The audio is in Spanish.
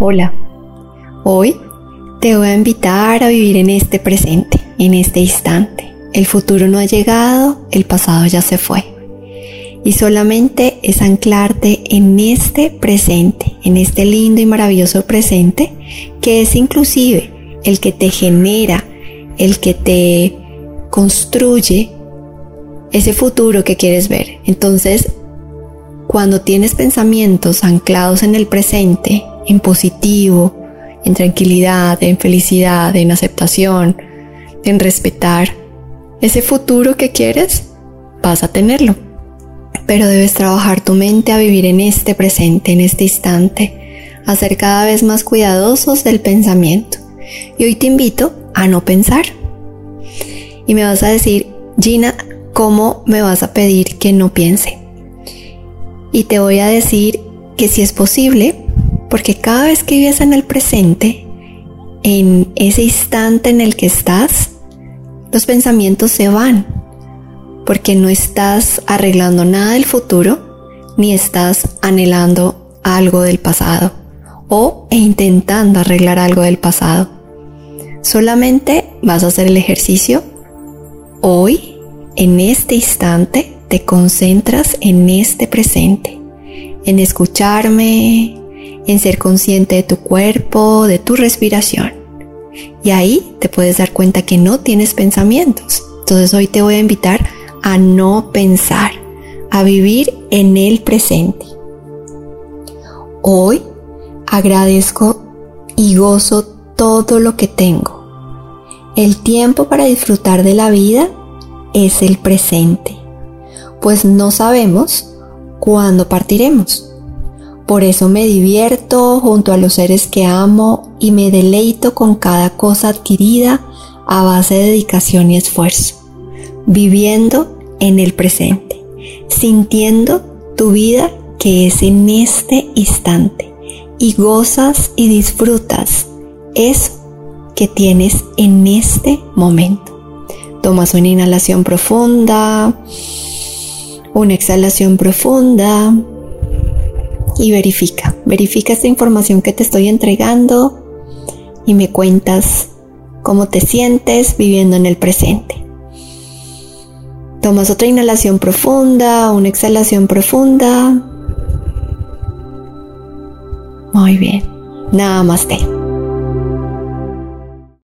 Hola, hoy te voy a invitar a vivir en este presente, en este instante. El futuro no ha llegado, el pasado ya se fue. Y solamente es anclarte en este presente, en este lindo y maravilloso presente, que es inclusive el que te genera, el que te construye ese futuro que quieres ver. Entonces, cuando tienes pensamientos anclados en el presente, en positivo, en tranquilidad, en felicidad, en aceptación, en respetar ese futuro que quieres, vas a tenerlo. Pero debes trabajar tu mente a vivir en este presente, en este instante, a ser cada vez más cuidadosos del pensamiento. Y hoy te invito a no pensar. Y me vas a decir, Gina, ¿cómo me vas a pedir que no piense? Y te voy a decir que si es posible, porque cada vez que vives en el presente, en ese instante en el que estás, los pensamientos se van, porque no estás arreglando nada del futuro, ni estás anhelando algo del pasado o e intentando arreglar algo del pasado. Solamente vas a hacer el ejercicio hoy, en este instante, te concentras en este presente, en escucharme, en ser consciente de tu cuerpo, de tu respiración. Y ahí te puedes dar cuenta que no tienes pensamientos. Entonces hoy te voy a invitar a no pensar, a vivir en el presente. Hoy agradezco y gozo todo lo que tengo. El tiempo para disfrutar de la vida es el presente, pues no sabemos cuándo partiremos. Por eso me divierto junto a los seres que amo y me deleito con cada cosa adquirida a base de dedicación y esfuerzo, viviendo en el presente, sintiendo tu vida que es en este instante y gozas y disfrutas eso que tienes en este momento. Tomas una inhalación profunda, una exhalación profunda y verifica, verifica esta información que te estoy entregando y me cuentas cómo te sientes viviendo en el presente. Tomas otra inhalación profunda, una exhalación profunda. Muy bien. Namaste.